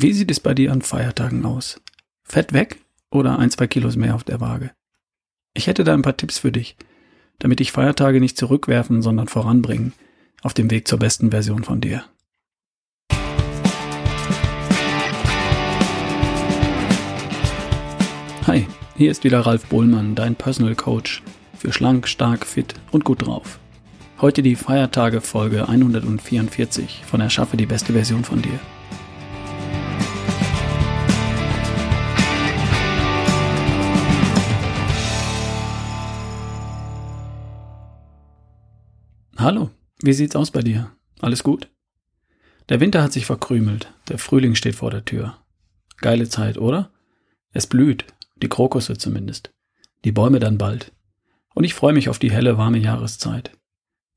Wie sieht es bei dir an Feiertagen aus? Fett weg oder ein, zwei Kilos mehr auf der Waage? Ich hätte da ein paar Tipps für dich, damit dich Feiertage nicht zurückwerfen, sondern voranbringen auf dem Weg zur besten Version von dir. Hi, hier ist wieder Ralf Bohlmann, dein Personal Coach für schlank, stark, fit und gut drauf. Heute die Feiertage Folge 144 von Erschaffe die beste Version von dir. Hallo, wie sieht's aus bei dir? Alles gut? Der Winter hat sich verkrümelt, der Frühling steht vor der Tür. Geile Zeit, oder? Es blüht, die Krokusse zumindest, die Bäume dann bald. Und ich freue mich auf die helle, warme Jahreszeit.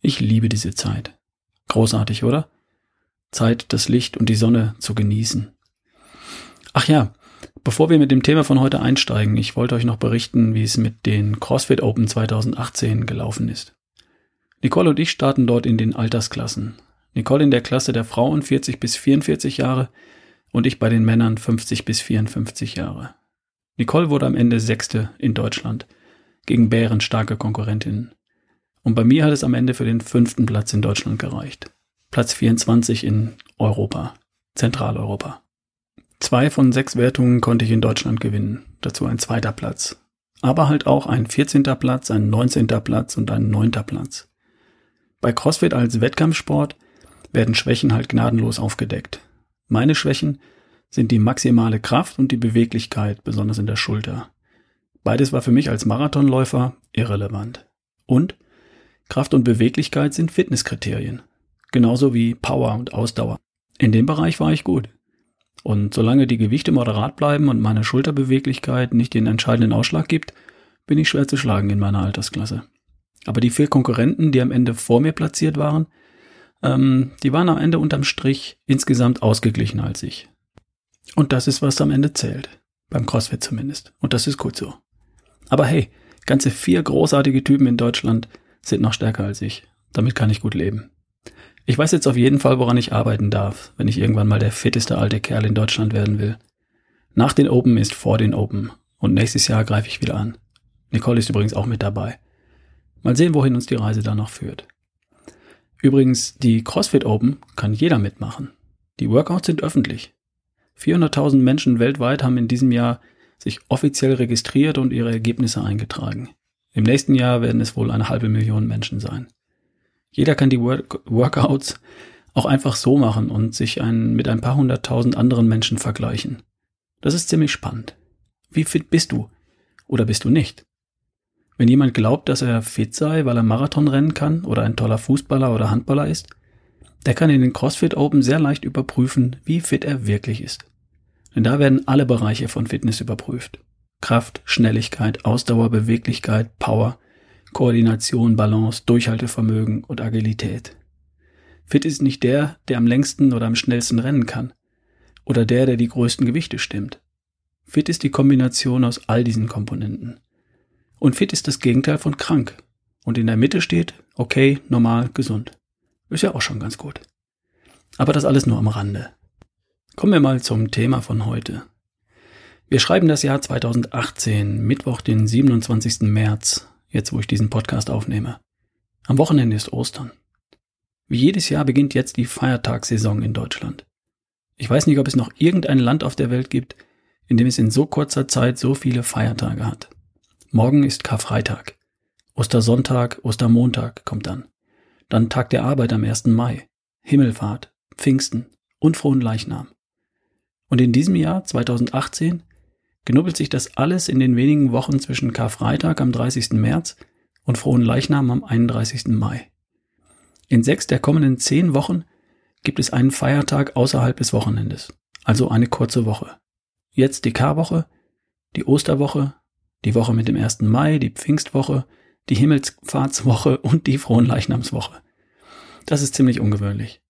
Ich liebe diese Zeit. Großartig, oder? Zeit, das Licht und die Sonne zu genießen. Ach ja, bevor wir mit dem Thema von heute einsteigen, ich wollte euch noch berichten, wie es mit den CrossFit Open 2018 gelaufen ist. Nicole und ich starten dort in den Altersklassen. Nicole in der Klasse der Frauen 40 bis 44 Jahre und ich bei den Männern 50 bis 54 Jahre. Nicole wurde am Ende Sechste in Deutschland gegen bärenstarke Konkurrentinnen. Und bei mir hat es am Ende für den fünften Platz in Deutschland gereicht. Platz 24 in Europa, Zentraleuropa. Zwei von sechs Wertungen konnte ich in Deutschland gewinnen, dazu ein zweiter Platz. Aber halt auch ein 14. Platz, ein 19. Platz und ein 9. Platz. Bei CrossFit als Wettkampfsport werden Schwächen halt gnadenlos aufgedeckt. Meine Schwächen sind die maximale Kraft und die Beweglichkeit, besonders in der Schulter. Beides war für mich als Marathonläufer irrelevant. Und Kraft und Beweglichkeit sind Fitnesskriterien. Genauso wie Power und Ausdauer. In dem Bereich war ich gut. Und solange die Gewichte moderat bleiben und meine Schulterbeweglichkeit nicht den entscheidenden Ausschlag gibt, bin ich schwer zu schlagen in meiner Altersklasse. Aber die vier Konkurrenten, die am Ende vor mir platziert waren, ähm, die waren am Ende unterm Strich insgesamt ausgeglichener als ich. Und das ist, was am Ende zählt. Beim CrossFit zumindest. Und das ist gut so. Aber hey, ganze vier großartige Typen in Deutschland sind noch stärker als ich. Damit kann ich gut leben. Ich weiß jetzt auf jeden Fall, woran ich arbeiten darf, wenn ich irgendwann mal der fitteste alte Kerl in Deutschland werden will. Nach den Open ist vor den Open. Und nächstes Jahr greife ich wieder an. Nicole ist übrigens auch mit dabei. Mal sehen, wohin uns die Reise da noch führt. Übrigens, die CrossFit Open kann jeder mitmachen. Die Workouts sind öffentlich. 400.000 Menschen weltweit haben in diesem Jahr sich offiziell registriert und ihre Ergebnisse eingetragen. Im nächsten Jahr werden es wohl eine halbe Million Menschen sein. Jeder kann die Work Workouts auch einfach so machen und sich ein, mit ein paar hunderttausend anderen Menschen vergleichen. Das ist ziemlich spannend. Wie fit bist du? Oder bist du nicht? Wenn jemand glaubt, dass er fit sei, weil er Marathon rennen kann oder ein toller Fußballer oder Handballer ist, der kann in den CrossFit Open sehr leicht überprüfen, wie fit er wirklich ist. Denn da werden alle Bereiche von Fitness überprüft. Kraft, Schnelligkeit, Ausdauer, Beweglichkeit, Power, Koordination, Balance, Durchhaltevermögen und Agilität. Fit ist nicht der, der am längsten oder am schnellsten rennen kann. Oder der, der die größten Gewichte stimmt. Fit ist die Kombination aus all diesen Komponenten. Und fit ist das Gegenteil von krank. Und in der Mitte steht, okay, normal, gesund. Ist ja auch schon ganz gut. Aber das alles nur am Rande. Kommen wir mal zum Thema von heute. Wir schreiben das Jahr 2018, Mittwoch, den 27. März, jetzt wo ich diesen Podcast aufnehme. Am Wochenende ist Ostern. Wie jedes Jahr beginnt jetzt die Feiertagssaison in Deutschland. Ich weiß nicht, ob es noch irgendein Land auf der Welt gibt, in dem es in so kurzer Zeit so viele Feiertage hat. Morgen ist Karfreitag. Ostersonntag, Ostermontag kommt dann. Dann Tag der Arbeit am 1. Mai. Himmelfahrt, Pfingsten und Frohen Leichnam. Und in diesem Jahr, 2018, genubbelt sich das alles in den wenigen Wochen zwischen Karfreitag am 30. März und Frohen Leichnam am 31. Mai. In sechs der kommenden zehn Wochen gibt es einen Feiertag außerhalb des Wochenendes, also eine kurze Woche. Jetzt die Karwoche, die Osterwoche, die Woche mit dem 1. Mai, die Pfingstwoche, die Himmelsfahrtswoche und die Fronleichnamswoche. Das ist ziemlich ungewöhnlich.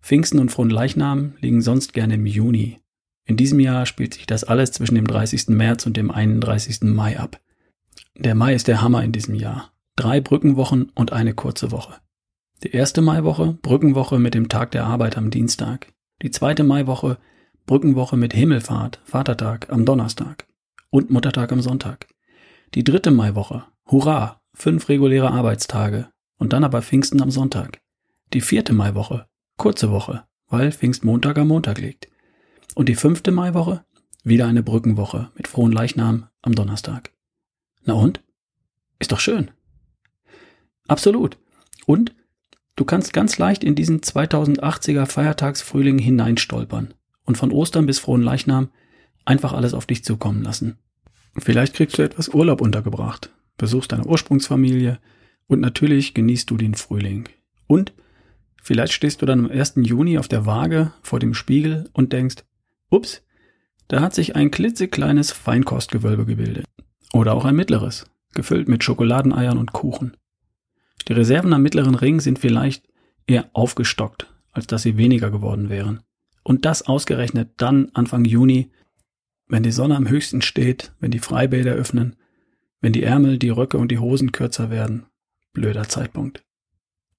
Pfingsten und Fronleichnam liegen sonst gerne im Juni. In diesem Jahr spielt sich das alles zwischen dem 30. März und dem 31. Mai ab. Der Mai ist der Hammer in diesem Jahr. Drei Brückenwochen und eine kurze Woche. Die erste Maiwoche, Brückenwoche mit dem Tag der Arbeit am Dienstag. Die zweite Maiwoche, Brückenwoche mit Himmelfahrt, Vatertag am Donnerstag und Muttertag am Sonntag. Die dritte Maiwoche, hurra, fünf reguläre Arbeitstage und dann aber Pfingsten am Sonntag. Die vierte Maiwoche, kurze Woche, weil Pfingstmontag am Montag liegt. Und die fünfte Maiwoche, wieder eine Brückenwoche mit frohen Leichnam am Donnerstag. Na und? Ist doch schön. Absolut. Und du kannst ganz leicht in diesen 2080er Feiertagsfrühling hineinstolpern und von Ostern bis frohen Leichnam einfach alles auf dich zukommen lassen. Vielleicht kriegst du etwas Urlaub untergebracht, besuchst deine Ursprungsfamilie und natürlich genießt du den Frühling. Und vielleicht stehst du dann am 1. Juni auf der Waage vor dem Spiegel und denkst, ups, da hat sich ein klitzekleines Feinkostgewölbe gebildet. Oder auch ein mittleres, gefüllt mit Schokoladeneiern und Kuchen. Die Reserven am mittleren Ring sind vielleicht eher aufgestockt, als dass sie weniger geworden wären. Und das ausgerechnet dann Anfang Juni, wenn die Sonne am höchsten steht, wenn die Freibäder öffnen, wenn die Ärmel, die Röcke und die Hosen kürzer werden. Blöder Zeitpunkt.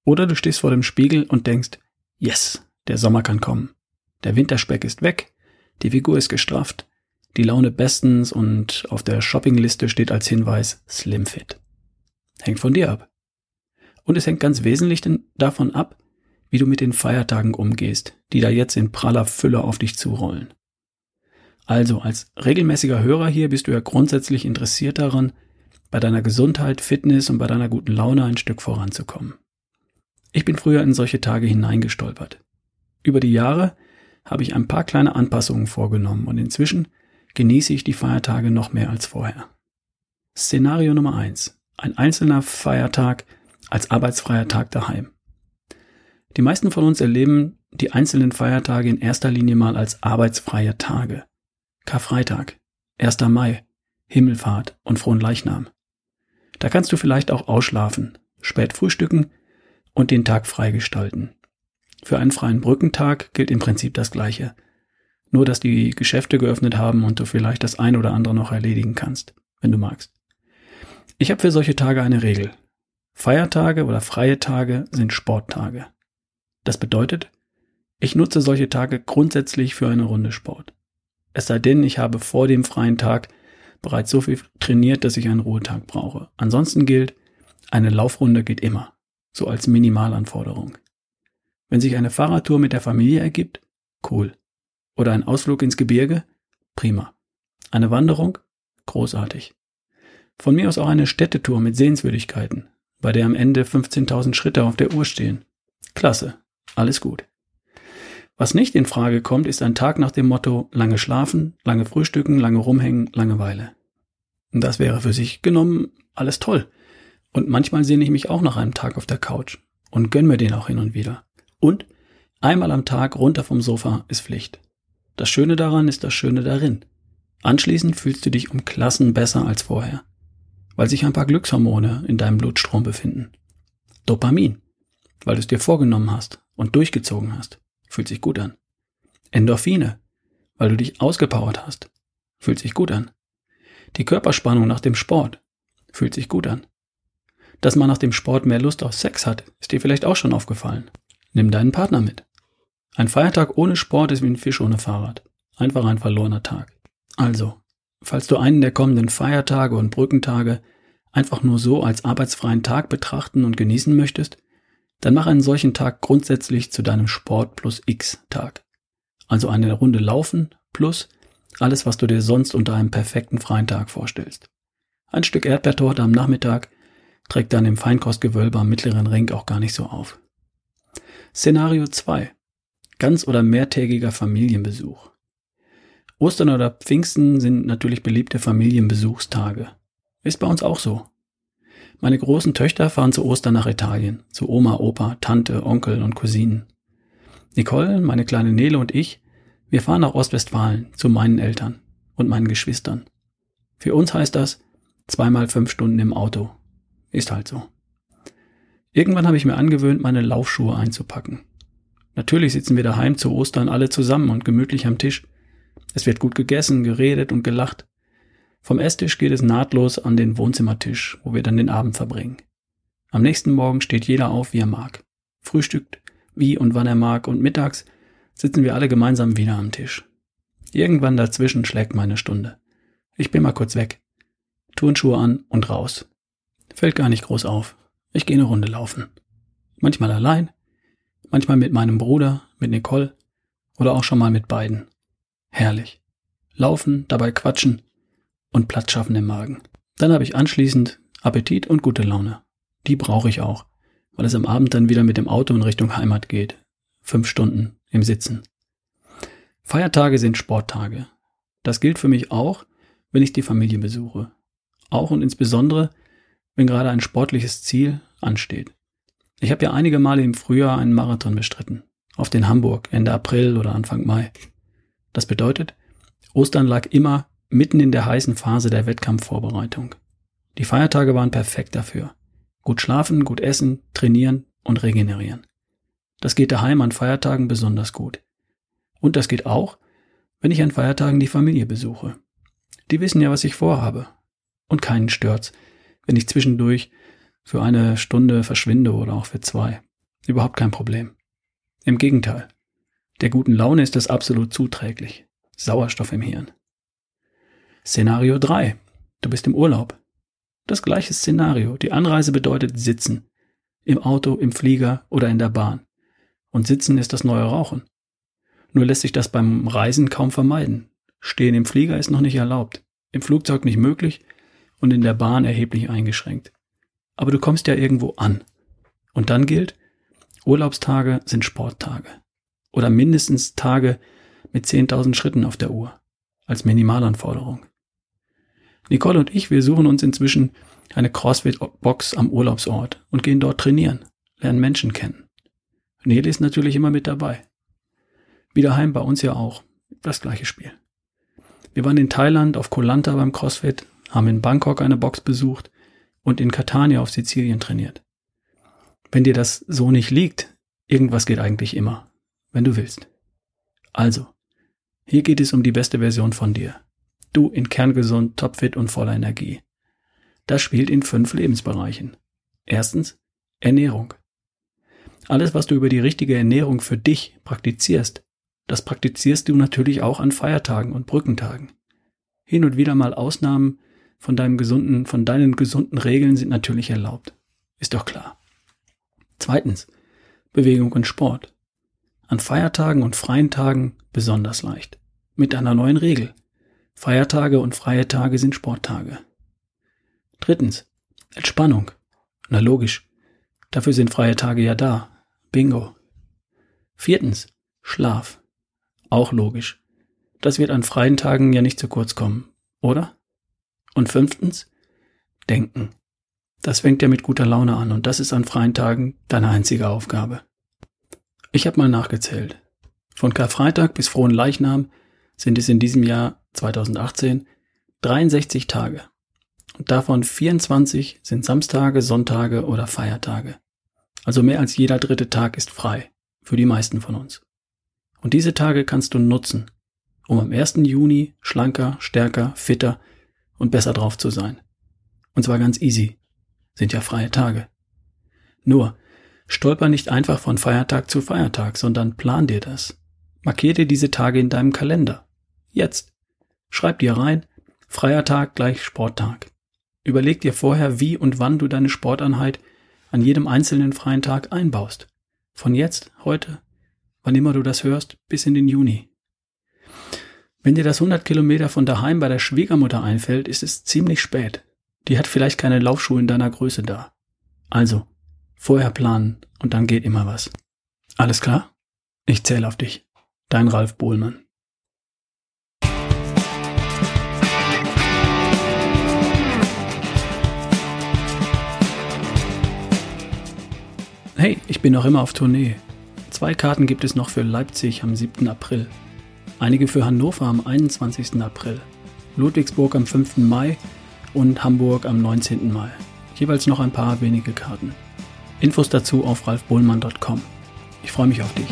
Oder du stehst vor dem Spiegel und denkst, yes, der Sommer kann kommen. Der Winterspeck ist weg, die Figur ist gestrafft, die Laune bestens und auf der Shoppingliste steht als Hinweis Slim Fit. Hängt von dir ab. Und es hängt ganz wesentlich davon ab, wie du mit den Feiertagen umgehst, die da jetzt in praller Fülle auf dich zurollen. Also als regelmäßiger Hörer hier bist du ja grundsätzlich interessiert daran, bei deiner Gesundheit, Fitness und bei deiner guten Laune ein Stück voranzukommen. Ich bin früher in solche Tage hineingestolpert. Über die Jahre habe ich ein paar kleine Anpassungen vorgenommen und inzwischen genieße ich die Feiertage noch mehr als vorher. Szenario Nummer eins: Ein einzelner Feiertag als arbeitsfreier Tag daheim. Die meisten von uns erleben die einzelnen Feiertage in erster Linie mal als arbeitsfreie Tage. Karfreitag, 1. Mai, Himmelfahrt und Frohen Leichnam. Da kannst du vielleicht auch ausschlafen, spät frühstücken und den Tag freigestalten. Für einen freien Brückentag gilt im Prinzip das Gleiche. Nur, dass die Geschäfte geöffnet haben und du vielleicht das ein oder andere noch erledigen kannst, wenn du magst. Ich habe für solche Tage eine Regel. Feiertage oder freie Tage sind Sporttage. Das bedeutet, ich nutze solche Tage grundsätzlich für eine Runde Sport. Es sei denn, ich habe vor dem freien Tag bereits so viel trainiert, dass ich einen Ruhetag brauche. Ansonsten gilt, eine Laufrunde geht immer, so als Minimalanforderung. Wenn sich eine Fahrradtour mit der Familie ergibt, cool. Oder ein Ausflug ins Gebirge, prima. Eine Wanderung, großartig. Von mir aus auch eine Städtetour mit Sehenswürdigkeiten, bei der am Ende 15.000 Schritte auf der Uhr stehen. Klasse, alles gut. Was nicht in Frage kommt, ist ein Tag nach dem Motto lange schlafen, lange frühstücken, lange rumhängen, Langeweile. Das wäre für sich genommen alles toll. Und manchmal sehne ich mich auch nach einem Tag auf der Couch und gönn mir den auch hin und wieder. Und einmal am Tag runter vom Sofa ist Pflicht. Das Schöne daran ist das Schöne darin. Anschließend fühlst du dich um Klassen besser als vorher, weil sich ein paar Glückshormone in deinem Blutstrom befinden. Dopamin, weil du es dir vorgenommen hast und durchgezogen hast, fühlt sich gut an. Endorphine, weil du dich ausgepowert hast, fühlt sich gut an. Die Körperspannung nach dem Sport fühlt sich gut an. Dass man nach dem Sport mehr Lust auf Sex hat, ist dir vielleicht auch schon aufgefallen. Nimm deinen Partner mit. Ein Feiertag ohne Sport ist wie ein Fisch ohne Fahrrad. Einfach ein verlorener Tag. Also, falls du einen der kommenden Feiertage und Brückentage einfach nur so als arbeitsfreien Tag betrachten und genießen möchtest, dann mach einen solchen Tag grundsätzlich zu deinem Sport plus X Tag. Also eine Runde laufen plus alles, was du dir sonst unter einem perfekten freien Tag vorstellst. Ein Stück Erdbeertorte am Nachmittag trägt dann im Feinkostgewölbe am mittleren Ring auch gar nicht so auf. Szenario 2. Ganz- oder mehrtägiger Familienbesuch. Ostern oder Pfingsten sind natürlich beliebte Familienbesuchstage. Ist bei uns auch so. Meine großen Töchter fahren zu Ostern nach Italien, zu Oma, Opa, Tante, Onkel und Cousinen. Nicole, meine kleine Nele und ich, wir fahren nach Ostwestfalen zu meinen Eltern und meinen Geschwistern. Für uns heißt das zweimal fünf Stunden im Auto. Ist halt so. Irgendwann habe ich mir angewöhnt, meine Laufschuhe einzupacken. Natürlich sitzen wir daheim zu Ostern alle zusammen und gemütlich am Tisch. Es wird gut gegessen, geredet und gelacht. Vom Esstisch geht es nahtlos an den Wohnzimmertisch, wo wir dann den Abend verbringen. Am nächsten Morgen steht jeder auf, wie er mag. Frühstückt, wie und wann er mag und mittags sitzen wir alle gemeinsam wieder am Tisch. Irgendwann dazwischen schlägt meine Stunde. Ich bin mal kurz weg. Turnschuhe an und raus. Fällt gar nicht groß auf. Ich gehe eine Runde laufen. Manchmal allein, manchmal mit meinem Bruder, mit Nicole oder auch schon mal mit beiden. Herrlich. Laufen, dabei quatschen und Platz schaffen im Magen. Dann habe ich anschließend Appetit und gute Laune. Die brauche ich auch, weil es am Abend dann wieder mit dem Auto in Richtung Heimat geht. Fünf Stunden im Sitzen. Feiertage sind Sporttage. Das gilt für mich auch, wenn ich die Familie besuche. Auch und insbesondere, wenn gerade ein sportliches Ziel ansteht. Ich habe ja einige Male im Frühjahr einen Marathon bestritten. Auf den Hamburg, Ende April oder Anfang Mai. Das bedeutet, Ostern lag immer mitten in der heißen Phase der Wettkampfvorbereitung. Die Feiertage waren perfekt dafür. Gut schlafen, gut essen, trainieren und regenerieren. Das geht daheim an Feiertagen besonders gut. Und das geht auch, wenn ich an Feiertagen die Familie besuche. Die wissen ja, was ich vorhabe. Und keinen stört's, wenn ich zwischendurch für eine Stunde verschwinde oder auch für zwei. Überhaupt kein Problem. Im Gegenteil. Der guten Laune ist das absolut zuträglich. Sauerstoff im Hirn. Szenario 3. Du bist im Urlaub. Das gleiche Szenario. Die Anreise bedeutet sitzen. Im Auto, im Flieger oder in der Bahn. Und sitzen ist das neue Rauchen. Nur lässt sich das beim Reisen kaum vermeiden. Stehen im Flieger ist noch nicht erlaubt, im Flugzeug nicht möglich und in der Bahn erheblich eingeschränkt. Aber du kommst ja irgendwo an. Und dann gilt, Urlaubstage sind Sporttage. Oder mindestens Tage mit 10.000 Schritten auf der Uhr. Als Minimalanforderung. Nicole und ich, wir suchen uns inzwischen eine CrossFit-Box am Urlaubsort und gehen dort trainieren, lernen Menschen kennen. Nele ist natürlich immer mit dabei. Wieder heim bei uns ja auch. Das gleiche Spiel. Wir waren in Thailand auf Koh Lanta beim CrossFit, haben in Bangkok eine Box besucht und in Catania auf Sizilien trainiert. Wenn dir das so nicht liegt, irgendwas geht eigentlich immer, wenn du willst. Also, hier geht es um die beste Version von dir. Du in kerngesund, topfit und voller Energie. Das spielt in fünf Lebensbereichen. Erstens Ernährung. Alles, was du über die richtige Ernährung für dich praktizierst, das praktizierst du natürlich auch an Feiertagen und Brückentagen. Hin und wieder mal Ausnahmen von deinem gesunden, von deinen gesunden Regeln sind natürlich erlaubt. Ist doch klar. Zweitens, Bewegung und Sport. An Feiertagen und freien Tagen besonders leicht. Mit einer neuen Regel. Feiertage und freie Tage sind Sporttage. Drittens, Entspannung. Na logisch. Dafür sind freie Tage ja da. Bingo. Viertens, Schlaf. Auch logisch. Das wird an freien Tagen ja nicht zu kurz kommen, oder? Und fünftens, Denken. Das fängt ja mit guter Laune an und das ist an freien Tagen deine einzige Aufgabe. Ich habe mal nachgezählt. Von Karfreitag bis Frohen Leichnam sind es in diesem Jahr 2018 63 Tage. Und davon 24 sind Samstage, Sonntage oder Feiertage. Also mehr als jeder dritte Tag ist frei. Für die meisten von uns. Und diese Tage kannst du nutzen, um am 1. Juni schlanker, stärker, fitter und besser drauf zu sein. Und zwar ganz easy. Sind ja freie Tage. Nur, stolper nicht einfach von Feiertag zu Feiertag, sondern plan dir das. Markier dir diese Tage in deinem Kalender. Jetzt. Schreib dir rein, freier Tag gleich Sporttag. Überleg dir vorher, wie und wann du deine Sporteinheit an jedem einzelnen freien Tag einbaust. Von jetzt, heute, wann immer du das hörst, bis in den Juni. Wenn dir das 100 Kilometer von daheim bei der Schwiegermutter einfällt, ist es ziemlich spät. Die hat vielleicht keine Laufschuhe in deiner Größe da. Also, vorher planen und dann geht immer was. Alles klar? Ich zähle auf dich. Dein Ralf Bohlmann. Hey, ich bin noch immer auf Tournee. Zwei Karten gibt es noch für Leipzig am 7. April, einige für Hannover am 21. April, Ludwigsburg am 5. Mai und Hamburg am 19. Mai. Jeweils noch ein paar wenige Karten. Infos dazu auf ralfbohlmann.com. Ich freue mich auf dich.